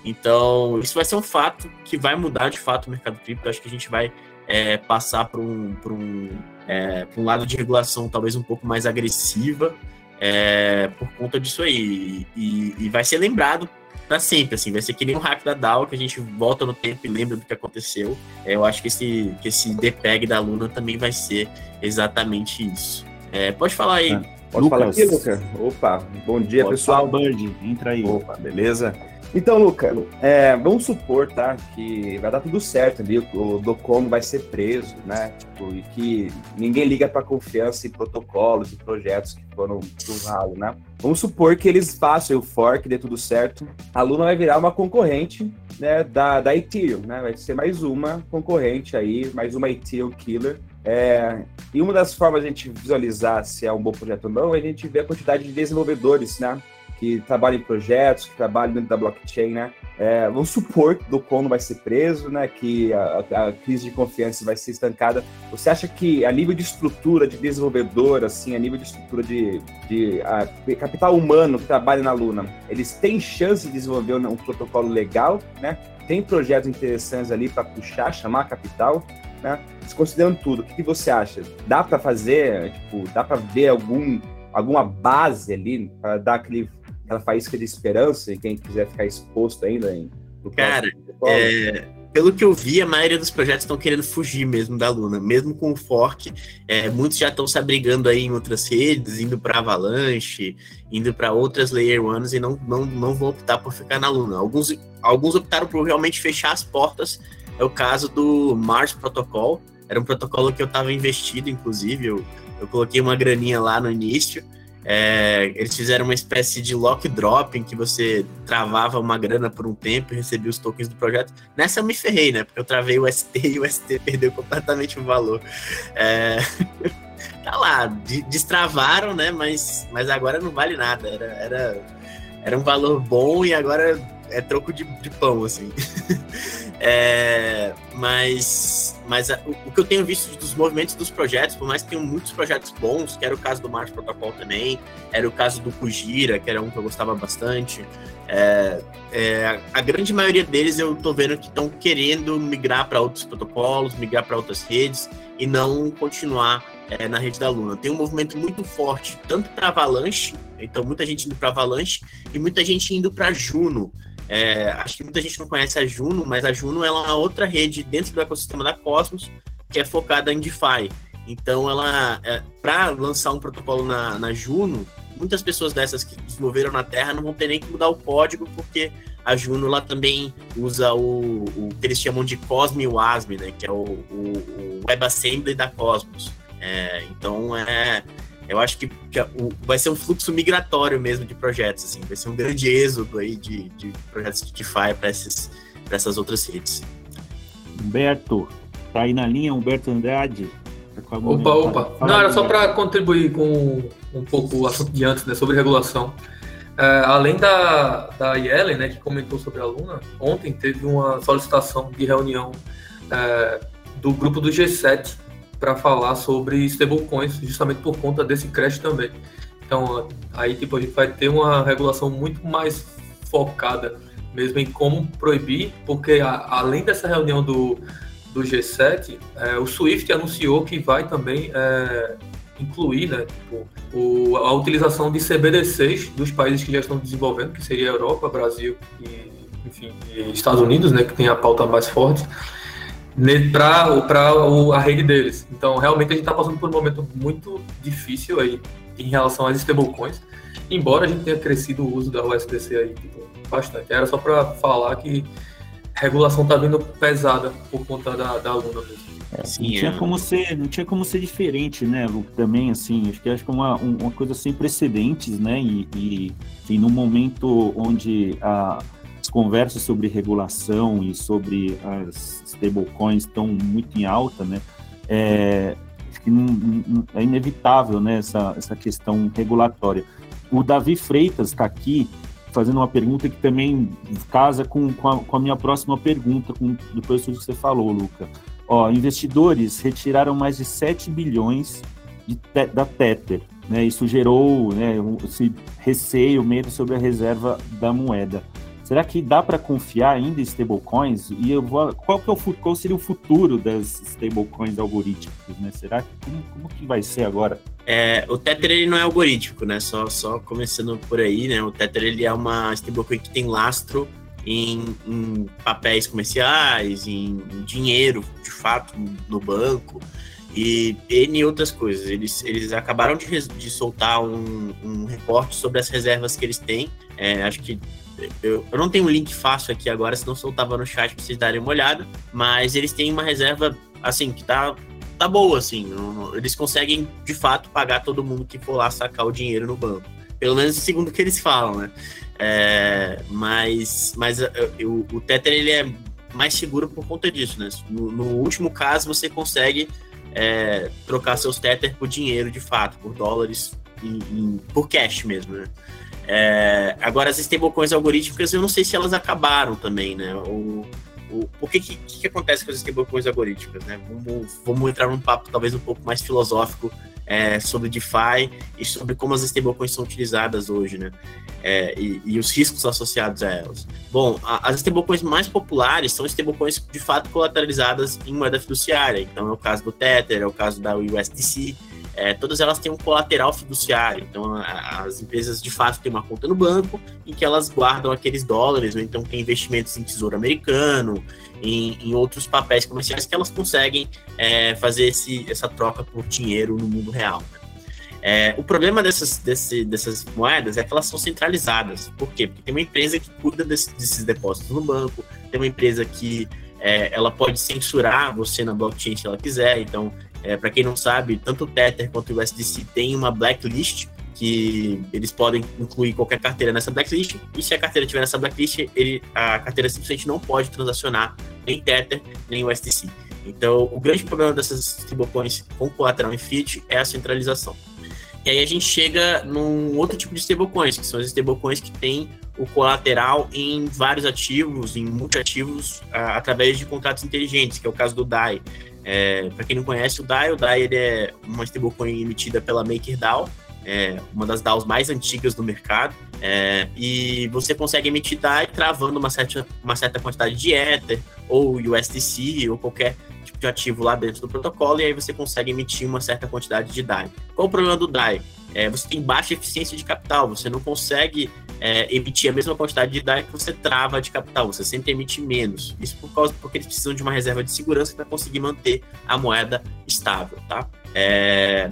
Então, isso vai ser um fato que vai mudar de fato o mercado cripto. Acho que a gente vai é, passar para um, um, é, um lado de regulação talvez um pouco mais agressiva é, por conta disso aí. E, e vai ser lembrado para sempre, assim, vai ser que nem um hack da DAO, que a gente volta no tempo e lembra do que aconteceu. É, eu acho que esse, que esse DPEG da Luna também vai ser exatamente isso. É, pode falar aí. Ah, pode Lucas. falar aqui, Luca? Opa, bom dia, pode pessoal. Falar, Bird, entra aí. Opa, beleza? Então, Luca, é, vamos supor, tá, que vai dar tudo certo ali, o Docom vai ser preso, né, tipo, e que ninguém liga para confiança em protocolos e projetos que foram pro ralo, né. Vamos supor que eles façam o fork, dê tudo certo, a Luna vai virar uma concorrente, né, da, da Ethereum, né, vai ser mais uma concorrente aí, mais uma Ethereum killer, é, e uma das formas de a gente visualizar se é um bom projeto ou não é a gente ver a quantidade de desenvolvedores, né, que trabalham em projetos, que trabalham dentro da blockchain, né? É, vamos supor que o Docon não vai ser preso, né? Que a, a, crise de confiança vai ser estancada. Você acha que a nível de estrutura de desenvolvedor, assim, a nível de estrutura de, de a, capital humano que trabalha na Luna, eles têm chance de desenvolver um, um protocolo legal, né? Tem projetos interessantes ali para puxar, chamar capital, né? Considerando tudo, o que, que você acha? Dá para fazer, tipo, dá para ver algum alguma base ali para dar aquele aquela faísca de esperança em quem quiser ficar exposto ainda em. Cara, é, pelo que eu vi, a maioria dos projetos estão querendo fugir mesmo da Luna, mesmo com o fork. É, muitos já estão se abrigando aí em outras redes, indo para Avalanche, indo para outras Layer Ones e não, não, não vão optar por ficar na Luna. Alguns, alguns optaram por realmente fechar as portas. É o caso do Mars Protocol. Era um protocolo que eu estava investido, inclusive. Eu, eu coloquei uma graninha lá no início. É, eles fizeram uma espécie de lock drop em que você travava uma grana por um tempo e recebia os tokens do projeto. Nessa eu me ferrei, né? Porque eu travei o ST e o ST perdeu completamente o valor. É... tá lá, destravaram, né? Mas, mas agora não vale nada. Era, era, era um valor bom e agora é troco de, de pão, assim. É, mas mas a, o, o, que eu tenho visto dos movimentos dos projetos, por mais que tenham muitos projetos bons, que era o caso do Mars Protocol também, era o caso do Kujira, que era um que eu gostava bastante. É, é, a grande maioria deles eu tô vendo que estão querendo migrar para outros protocolos, migrar para outras redes e não continuar é, na rede da Luna. Tem um movimento muito forte, tanto para Avalanche, então muita gente indo para Avalanche e muita gente indo para Juno. É, acho que muita gente não conhece a Juno, mas a Juno é uma outra rede dentro do ecossistema da Cosmos que é focada em DeFi. Então, ela, é, para lançar um protocolo na, na Juno, muitas pessoas dessas que desenvolveram na Terra não vão ter nem que mudar o código, porque a Juno lá também usa o, o que eles chamam de Cosme WASM, né, que é o, o, o WebAssembly da Cosmos. É, então, é, eu acho que, que o, vai ser um fluxo migratório mesmo de projetos, assim, vai ser um grande êxodo aí de, de projetos de DeFi para essas outras redes. Humberto, tá aí na linha, Humberto Andrade? Tá opa, opa. Não, era só para contribuir com um pouco o assunto de antes, né, sobre regulação. É, além da, da Yellen, né, que comentou sobre a Luna, ontem teve uma solicitação de reunião é, do grupo do G7 para falar sobre stablecoins, justamente por conta desse crash também. Então, aí tipo, a gente vai ter uma regulação muito mais focada mesmo em como proibir, porque a, além dessa reunião do, do G7, é, o SWIFT anunciou que vai também é, incluir né, tipo, o, a utilização de CBDCs dos países que já estão desenvolvendo, que seria Europa, Brasil e, enfim, e Estados Unidos, né, que tem a pauta mais forte para a rede deles. Então, realmente, a gente está passando por um momento muito difícil aí em relação às stablecoins, embora a gente tenha crescido o uso da USDC aí tipo, bastante. Era só para falar que a regulação está vindo pesada por conta da, da Luna mesmo. É, Sim, não, tinha é. como ser, não tinha como ser diferente, né, Lu, também, assim, acho que acho que é uma, uma coisa sem precedentes, né, e, e, e no momento onde a, conversas sobre regulação e sobre as stablecoins estão muito em alta, né? É, é inevitável, né, essa, essa questão regulatória. O Davi Freitas está aqui fazendo uma pergunta que também casa com, com, a, com a minha próxima pergunta, com, depois do que você falou, Luca. Ó, investidores retiraram mais de 7 bilhões de, da Tether. Né, isso gerou né, esse receio, medo sobre a reserva da moeda. Será que dá para confiar ainda em stablecoins? E eu vou, qual, que é o, qual seria o futuro das stablecoins algorítmicas? Né? Será que como, como que vai ser agora? É, o Tether ele não é algorítmico, né? Só, só começando por aí, né? O Tether ele é uma stablecoin que tem lastro em, em papéis comerciais, em, em, dinheiro, de fato, no banco e N outras coisas. Eles, eles acabaram de, de soltar um, um reporte sobre as reservas que eles têm. É, acho que eu, eu, não tenho um link fácil aqui agora, senão soltava no chat pra vocês darem uma olhada. Mas eles têm uma reserva, assim, que tá, tá boa, assim. Não, não, eles conseguem, de fato, pagar todo mundo que for lá sacar o dinheiro no banco. Pelo menos segundo o que eles falam, né? É, mas mas eu, o Tether, ele é mais seguro por conta disso, né? No, no último caso, você consegue é, trocar seus Tether por dinheiro, de fato, por dólares, e, e, por cash mesmo, né? É, agora, as stablecoins algorítmicas, eu não sei se elas acabaram também, né? O, o, o que, que, que, acontece com as stablecoins algorítmicas, né? Vamos, vamos entrar num papo talvez um pouco mais filosófico é, sobre DeFi e sobre como as stablecoins são utilizadas hoje, né? É, e, e, os riscos associados a elas. Bom, a, as stablecoins mais populares são stablecoins de fato colateralizadas em moeda fiduciária. Então é o caso do Tether, é o caso da USDC. É, todas elas têm um colateral fiduciário. Então, a, as empresas de fato têm uma conta no banco em que elas guardam aqueles dólares, ou então tem investimentos em tesouro americano, em, em outros papéis comerciais que elas conseguem é, fazer esse, essa troca por dinheiro no mundo real. É, o problema dessas, desse, dessas moedas é que elas são centralizadas. Por quê? Porque tem uma empresa que cuida desse, desses depósitos no banco, tem uma empresa que é, ela pode censurar você na blockchain se ela quiser. Então, é, para quem não sabe, tanto o Tether quanto o USDC tem uma blacklist que eles podem incluir qualquer carteira nessa blacklist, e se a carteira estiver nessa blacklist, ele, a carteira simplesmente não pode transacionar nem Tether, nem USDC. Então, o grande problema dessas stablecoins com colateral em fiat é a centralização. E aí a gente chega num outro tipo de stablecoins, que são as stablecoins que têm o colateral em vários ativos, em multiativos, através de contratos inteligentes, que é o caso do DAI. É, Para quem não conhece o DAI, o DAI ele é uma stablecoin emitida pela MakerDAO, é uma das DAOs mais antigas do mercado, é, e você consegue emitir DAI travando uma certa, uma certa quantidade de Ether, ou USDC, ou qualquer tipo de ativo lá dentro do protocolo, e aí você consegue emitir uma certa quantidade de DAI. Qual o problema do DAI? É, você tem baixa eficiência de capital, você não consegue é, emitir a mesma quantidade de DAI que você trava de capital, você sempre emite menos. Isso por causa, porque eles precisam de uma reserva de segurança para conseguir manter a moeda estável, tá? É,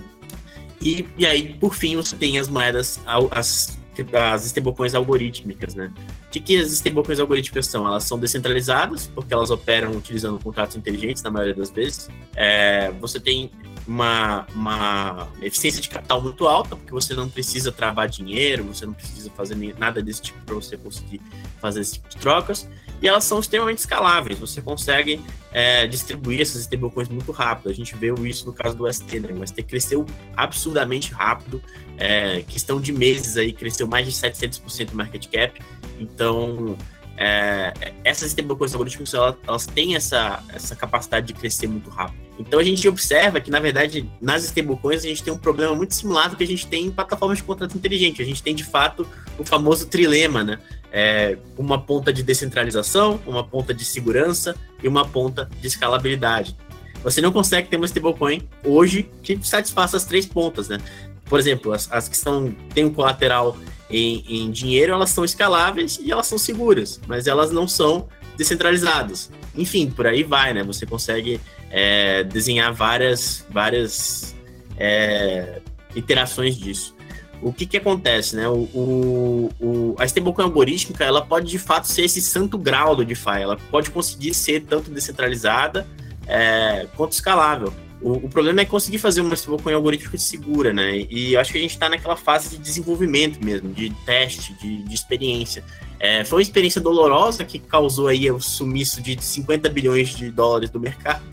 e, e aí, por fim, você tem as moedas, as, as stablecoins algorítmicas, né? O que, que as stablecoins algorítmicas são? Elas são descentralizadas, porque elas operam utilizando contratos inteligentes, na maioria das vezes. É, você tem uma, uma eficiência de capital muito alta, porque você não precisa travar dinheiro, você não precisa fazer nada desse tipo para você conseguir fazer esse tipo de trocas. E elas são extremamente escaláveis, você consegue é, distribuir essas stablecoins muito rápido. A gente vê isso no caso do ST, né? O ST cresceu absurdamente rápido, é, questão de meses aí, cresceu mais de 700% o market cap. Então, é, essas stablecoins algorítmicas elas, elas têm essa, essa capacidade de crescer muito rápido. Então a gente observa que, na verdade, nas stablecoins a gente tem um problema muito similar do que a gente tem em plataformas de contrato inteligente. A gente tem, de fato, o famoso trilema, né? É, uma ponta de descentralização, uma ponta de segurança e uma ponta de escalabilidade. Você não consegue ter uma stablecoin hoje que satisfaça as três pontas, né? Por exemplo, as, as que são, têm um colateral em, em dinheiro, elas são escaláveis e elas são seguras, mas elas não são descentralizadas. Enfim, por aí vai, né? Você consegue é, desenhar várias, várias é, iterações disso. O que que acontece, né? O, o, o, a stablecoin algorítmica, ela pode de fato ser esse santo grau do DeFi. Ela pode conseguir ser tanto descentralizada é, quanto escalável. O, o, problema é conseguir fazer uma stablecoin algorítmica segura, né? E acho que a gente está naquela fase de desenvolvimento mesmo, de teste, de, de experiência. É, foi uma experiência dolorosa que causou aí o sumiço de 50 bilhões de dólares do mercado.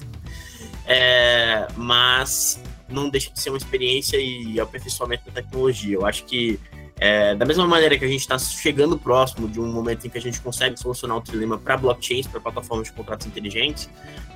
É, mas não deixa de ser uma experiência e aperfeiçoamento da tecnologia. Eu acho que é, da mesma maneira que a gente está chegando próximo de um momento em que a gente consegue solucionar o trilema para blockchains, para plataformas de contratos inteligentes,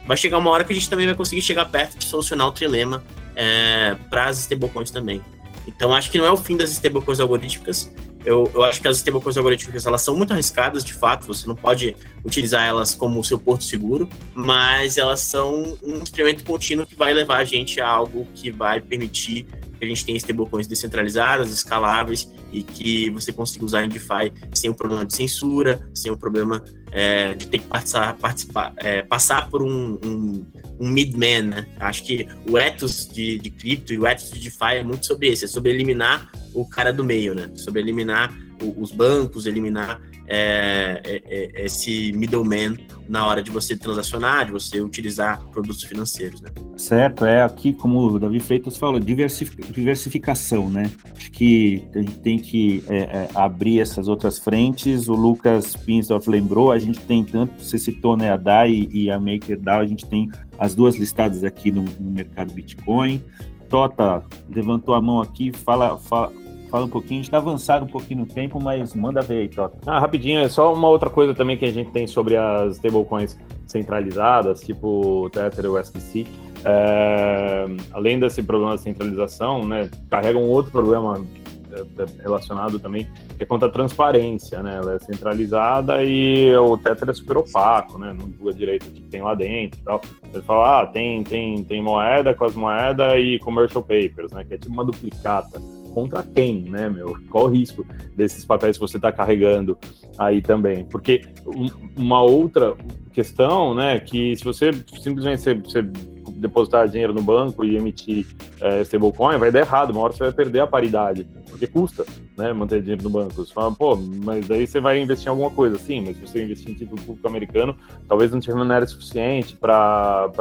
vai chegar uma hora que a gente também vai conseguir chegar perto de solucionar o trilema é, para as stablecoins também. Então, acho que não é o fim das stablecoins algorítmicas. Eu, eu acho que as stablecoins algorítmicas elas são muito arriscadas, de fato. Você não pode utilizar elas como seu porto seguro, mas elas são um instrumento contínuo que vai levar a gente a algo que vai permitir que a gente tenha stablecoins descentralizadas, escaláveis e que você consiga usar em DeFi sem o problema de censura, sem o problema é, de ter que passar, participar, é, passar por um, um, um midman, né? Acho que o ethos de, de cripto e o ethos de DeFi é muito sobre isso, é sobre eliminar o cara do meio, né? Sobre eliminar o, os bancos, eliminar é, é, é, esse middleman na hora de você transacionar, de você utilizar produtos financeiros, né? Certo, é aqui, como o Davi Freitas falou, diversificação, né? Acho que a gente tem que é, é, abrir essas outras frentes. O Lucas Pinsdorf lembrou, a gente tem tanto, você citou né, a DAI e a MakerDAO, a gente tem as duas listadas aqui no, no mercado Bitcoin. Tota levantou a mão aqui, fala, fala Fala um pouquinho, a gente tá avançado um pouquinho no tempo, mas manda ver aí, Tota. Ah, rapidinho, é só uma outra coisa também que a gente tem sobre as stablecoins centralizadas, tipo Tether e USDC. É, além desse problema de centralização, né, carrega um outro problema é, é, relacionado também, que é quanto à transparência, né? Ela é centralizada e o Tether é super opaco, né? Não divulga direito o que tem lá dentro e tal. Você fala, ah, tem, tem, tem moeda com as moedas e commercial papers, né? Que é tipo uma duplicata. Contra quem, né, meu? Qual o risco desses papéis que você está carregando aí também? Porque uma outra questão, né, que se você simplesmente você, você depositar dinheiro no banco e emitir é, stablecoin, vai dar errado, uma hora você vai perder a paridade, porque custa, né, manter dinheiro no banco. Você fala, pô, mas daí você vai investir em alguma coisa, sim, mas se você investir em título público americano, talvez não te remunere suficiente para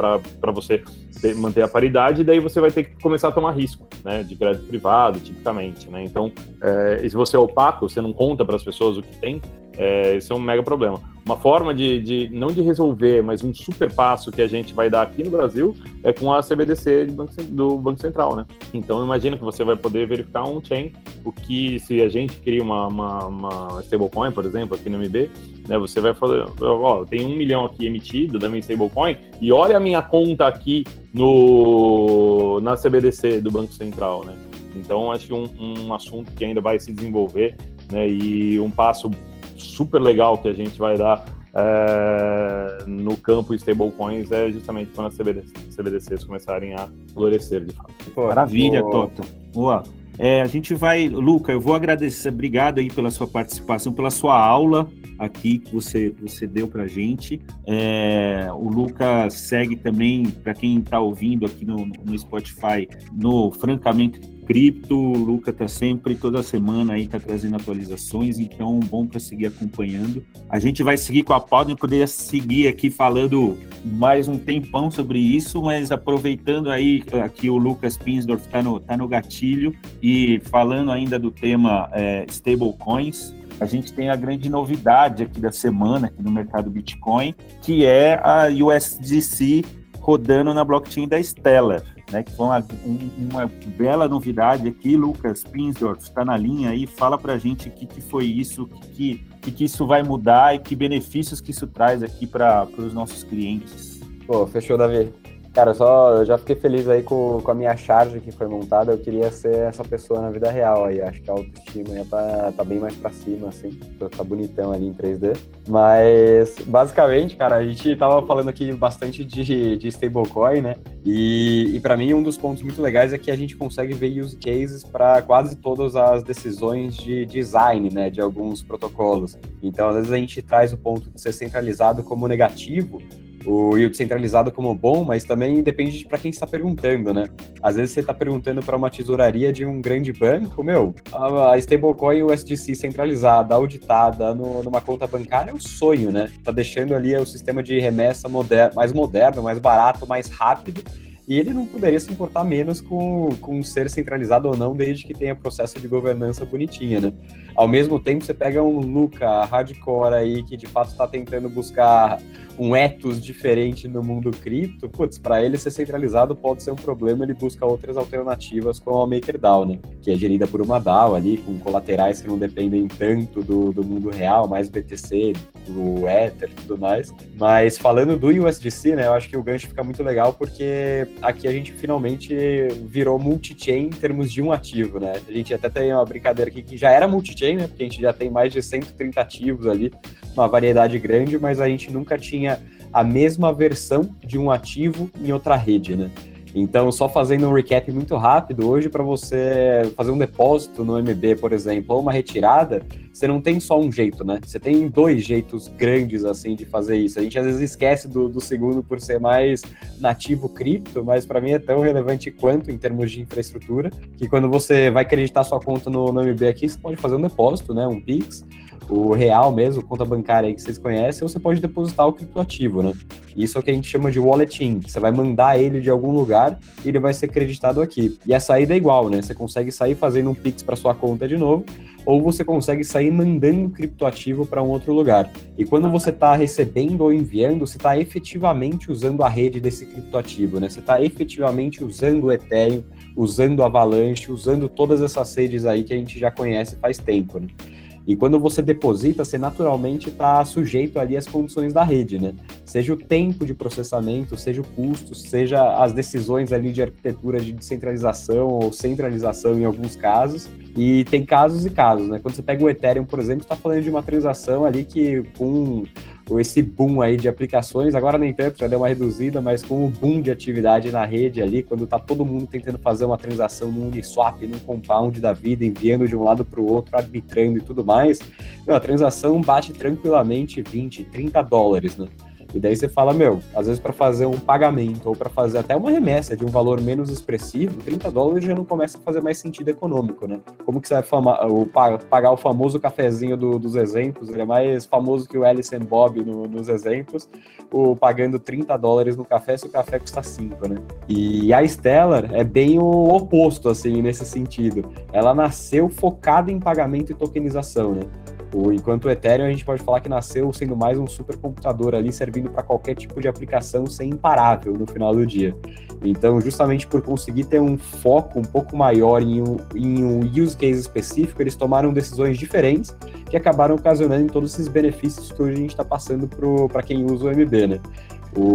você ter, manter a paridade, e daí você vai ter que começar a tomar risco, né, de crédito privado, tipicamente, né, então, é, se você é opaco, você não conta para as pessoas o que tem, é, esse é um mega problema. Uma forma de, de, não de resolver, mas um super passo que a gente vai dar aqui no Brasil é com a CBDC banco, do Banco Central, né? Então, imagina que você vai poder verificar um chain, o que se a gente cria uma, uma, uma stablecoin, por exemplo, aqui no MB, né, você vai falar, ó, tem um milhão aqui emitido da minha stablecoin e olha a minha conta aqui no, na CBDC do Banco Central, né? Então, acho que um, um assunto que ainda vai se desenvolver né, e um passo super legal que a gente vai dar é, no campo stablecoins é justamente quando as CBDCs começarem a florescer, de fato. Pô, Maravilha, pô. Tota. Boa. É, a gente vai, Luca, eu vou agradecer, obrigado aí pela sua participação, pela sua aula aqui que você, você deu para a gente. É, o Luca segue também, para quem está ouvindo aqui no, no Spotify, no Francamente cripto, o Luca tá sempre, toda semana aí, tá trazendo atualizações, então bom para seguir acompanhando. A gente vai seguir com a pauta e poderia seguir aqui falando mais um tempão sobre isso, mas aproveitando aí aqui o Lucas Pinsdorf tá no, tá no gatilho e falando ainda do tema é, stablecoins, a gente tem a grande novidade aqui da semana aqui no mercado Bitcoin, que é a USDC rodando na blockchain da Stellar né, que foi uma, uma, bela novidade aqui. Lucas Pinsdorf está na linha aí, fala para a gente o que, que foi isso, o que, que, que isso vai mudar e que benefícios que isso traz aqui para os nossos clientes. Pô, fechou, Davi. Cara, só eu já fiquei feliz aí com, com a minha charge que foi montada. Eu queria ser essa pessoa na vida real aí. Acho que a autoestima ia tá, tá bem mais pra cima, assim. Tá bonitão ali em 3D. Mas, basicamente, cara, a gente tava falando aqui bastante de, de stablecoin, né? E, e para mim, um dos pontos muito legais é que a gente consegue ver use cases para quase todas as decisões de design, né? De alguns protocolos. Então, às vezes a gente traz o ponto de ser centralizado como negativo, o yield centralizado como bom, mas também depende de para quem está perguntando, né? Às vezes você está perguntando para uma tesouraria de um grande banco, meu, a, stablecoin USDC centralizada, auditada no, numa conta bancária é um sonho, né? Tá deixando ali o sistema de remessa mais moderno, mais barato, mais rápido e ele não poderia se importar menos com, com ser centralizado ou não, desde que tenha processo de governança bonitinha, né? Ao mesmo tempo, você pega um Luca hardcore aí, que de fato está tentando buscar um ethos diferente no mundo cripto, putz, para ele ser centralizado pode ser um problema, ele busca outras alternativas como a MakerDAO, né? Que é gerida por uma DAO ali, com colaterais que não dependem tanto do, do mundo real, mais BTC, do Ether e tudo mais. Mas falando do USDC, né, eu acho que o gancho fica muito legal porque aqui a gente finalmente virou multi-chain em termos de um ativo, né? A gente até tem uma brincadeira aqui que já era multi-chain, né? Porque a gente já tem mais de 130 ativos ali, uma variedade grande, mas a gente nunca tinha a mesma versão de um ativo em outra rede, né? Então, só fazendo um recap muito rápido, hoje para você fazer um depósito no MB, por exemplo, ou uma retirada, você não tem só um jeito, né? Você tem dois jeitos grandes, assim, de fazer isso. A gente às vezes esquece do, do segundo por ser mais nativo cripto, mas para mim é tão relevante quanto em termos de infraestrutura, que quando você vai acreditar sua conta no, no MB aqui, você pode fazer um depósito, né? Um PIX, o real mesmo, conta bancária aí que vocês conhecem, ou você pode depositar o criptoativo, né? Isso é o que a gente chama de walleting. Você vai mandar ele de algum lugar e ele vai ser creditado aqui. E a saída é igual, né? Você consegue sair fazendo um Pix para sua conta de novo, ou você consegue sair mandando criptoativo para um outro lugar. E quando você está recebendo ou enviando, você está efetivamente usando a rede desse criptoativo, né? Você está efetivamente usando o Ethereum, usando Avalanche, usando todas essas redes aí que a gente já conhece faz tempo, né? E quando você deposita, você naturalmente está sujeito ali às condições da rede, né? Seja o tempo de processamento, seja o custo, seja as decisões ali de arquitetura de descentralização ou centralização em alguns casos. E tem casos e casos, né? Quando você pega o Ethereum, por exemplo, está falando de uma transação ali que com esse boom aí de aplicações, agora nem tanto, já deu uma reduzida, mas com o boom de atividade na rede ali, quando tá todo mundo tentando fazer uma transação no Uniswap, num compound da vida, enviando de um lado para o outro, arbitrando e tudo mais, a transação bate tranquilamente 20, 30 dólares, né? E daí você fala, meu, às vezes para fazer um pagamento ou para fazer até uma remessa de um valor menos expressivo, 30 dólares já não começa a fazer mais sentido econômico, né? Como que você vai fama, o, pagar o famoso cafezinho do, dos exemplos? Ele é mais famoso que o Alice and Bob no, nos exemplos, o pagando 30 dólares no café se o café custa 5, né? E a Stellar é bem o oposto, assim, nesse sentido. Ela nasceu focada em pagamento e tokenização, né? O, enquanto o Ethereum a gente pode falar que nasceu sendo mais um supercomputador ali, servindo para qualquer tipo de aplicação ser imparável no final do dia. Então, justamente por conseguir ter um foco um pouco maior em um, em um use case específico, eles tomaram decisões diferentes que acabaram ocasionando todos esses benefícios que hoje a gente está passando para quem usa o MB, né?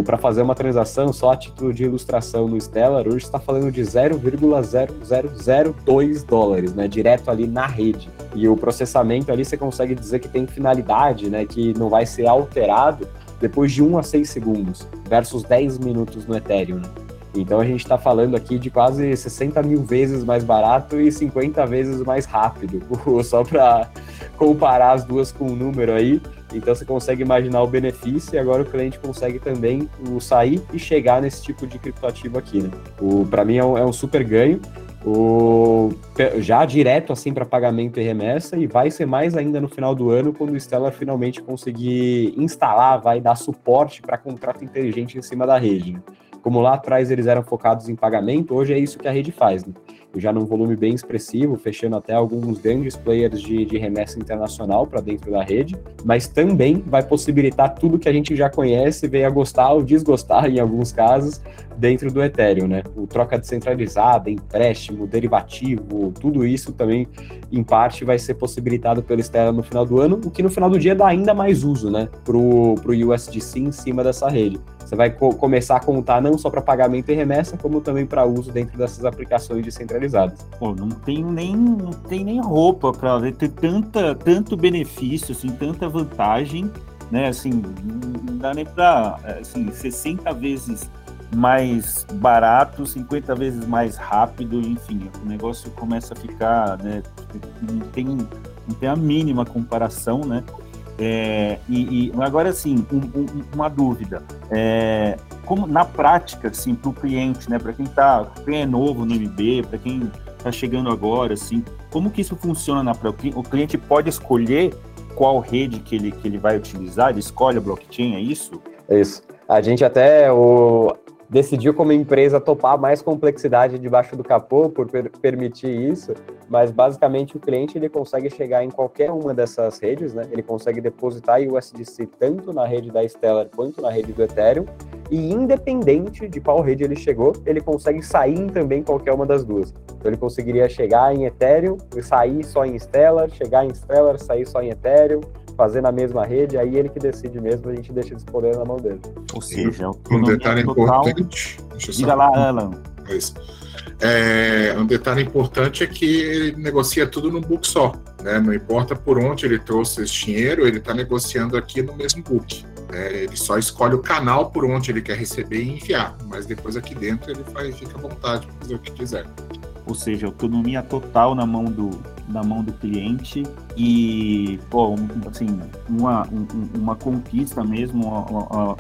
Para fazer uma transação, só a título de ilustração no Stellar, hoje está falando de 0,0002 dólares, né? Direto ali na rede. E o processamento ali você consegue dizer que tem finalidade, né? Que não vai ser alterado depois de 1 a 6 segundos, versus 10 minutos no Ethereum. Né? Então a gente está falando aqui de quase 60 mil vezes mais barato e 50 vezes mais rápido, só para comparar as duas com o número aí. Então você consegue imaginar o benefício e agora o cliente consegue também o sair e chegar nesse tipo de criptoativo aqui, né? Para mim é um, é um super ganho. O, já direto assim para pagamento e remessa e vai ser mais ainda no final do ano quando o Stellar finalmente conseguir instalar, vai dar suporte para contrato inteligente em cima da rede. Né? Como lá atrás eles eram focados em pagamento, hoje é isso que a rede faz. Né? Já num volume bem expressivo, fechando até alguns grandes players de, de remessa internacional para dentro da rede, mas também vai possibilitar tudo que a gente já conhece, veio a gostar ou desgostar em alguns casos, dentro do Ethereum, né? O troca descentralizada, empréstimo, derivativo, tudo isso também, em parte, vai ser possibilitado pelo Stellar no final do ano, o que no final do dia dá ainda mais uso, né? Pro, pro USDC em cima dessa rede. Você vai co começar a contar não só para pagamento e remessa, como também para uso dentro dessas aplicações descentralizadas. Pô, não tem nem, não tem nem roupa para ter tanta, tanto benefício, assim, tanta vantagem, né? Assim, não dá nem para assim, 60 vezes mais barato, 50 vezes mais rápido, enfim, o negócio começa a ficar, né? Não tem, não tem a mínima comparação, né? É, e, e, agora, assim, um, um, uma dúvida. É, como na prática, assim, para o cliente, né, para quem tá, quem é novo no MB, para quem está chegando agora, assim, como que isso funciona na prática? O cliente pode escolher qual rede que ele, que ele vai utilizar? Ele escolhe a blockchain, é isso? É isso. A gente até, o, decidiu como empresa topar mais complexidade debaixo do capô por per permitir isso, mas basicamente o cliente ele consegue chegar em qualquer uma dessas redes, né? Ele consegue depositar USDC tanto na rede da Stellar quanto na rede do Ethereum, e independente de qual rede ele chegou, ele consegue sair em também qualquer uma das duas. Então ele conseguiria chegar em Ethereum e sair só em Stellar, chegar em Stellar, sair só em Ethereum, fazer na mesma rede, aí ele que decide mesmo, a gente deixa esse poder na mão dele. Ou seja, um detalhe total... importante. Diga lá, Alan. É, um detalhe importante é que ele negocia tudo num book só. Né? Não importa por onde ele trouxe esse dinheiro, ele está negociando aqui no mesmo book. Né? Ele só escolhe o canal por onde ele quer receber e enviar, mas depois aqui dentro ele faz, fica à vontade para fazer o que quiser ou seja, autonomia total na mão do, na mão do cliente e, pô, assim, uma, uma conquista mesmo, uma, uma,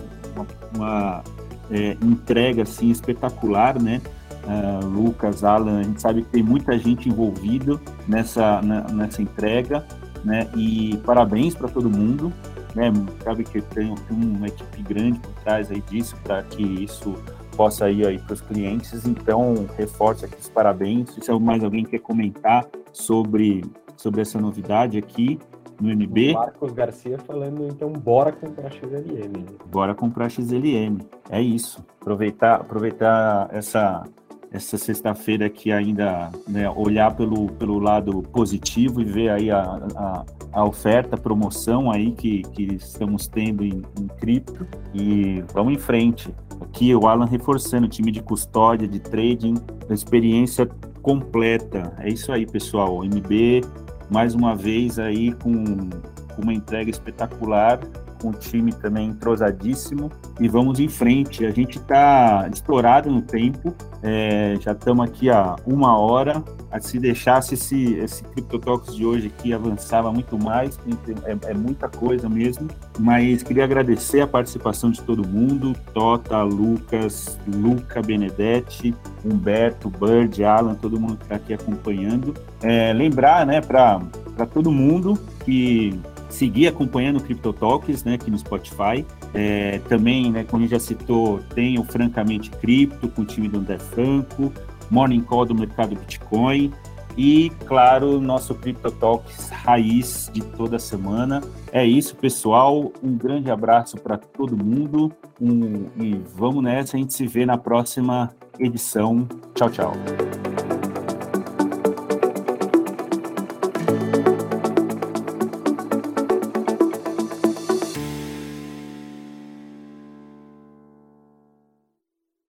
uma é, entrega, assim, espetacular, né? Uh, Lucas, Alan, a gente sabe que tem muita gente envolvida nessa, nessa entrega, né? E parabéns para todo mundo, né? Sabe que tem, tem uma equipe grande por trás aí disso para que isso possa ir aí para os clientes. Então, reforço aqui os parabéns. Se mais alguém quer comentar sobre, sobre essa novidade aqui no MB. Marcos Garcia falando, então, bora comprar XLM. Bora comprar XLM. É isso. Aproveitar, aproveitar essa, essa sexta-feira aqui ainda né, olhar pelo, pelo lado positivo e ver aí a, a, a oferta, a promoção aí que, que estamos tendo em, em cripto e vamos em frente. Aqui o Alan reforçando o time de custódia, de trading, a experiência completa. É isso aí, pessoal. O MB, mais uma vez aí com uma entrega espetacular com o time também entrosadíssimo e vamos em frente. A gente está estourado no tempo, é, já estamos aqui há uma hora. Se deixasse esse, esse CryptoTalks de hoje aqui avançava muito mais, é, é, muita coisa mesmo. Mas queria agradecer a participação de todo mundo: Tota, Lucas, Luca Benedetti, Humberto, Bird, Alan, todo mundo que está aqui acompanhando. É, lembrar né, para todo mundo que seguir acompanhando o Crypto Talks, né, aqui no Spotify. É, também, né, como a gente já citou, tem o Francamente Cripto, com o time do André Franco, Morning Call do mercado Bitcoin e, claro, nosso Crypto Talks raiz de toda semana. É isso, pessoal. Um grande abraço para todo mundo um, e vamos nessa. A gente se vê na próxima edição. Tchau, tchau.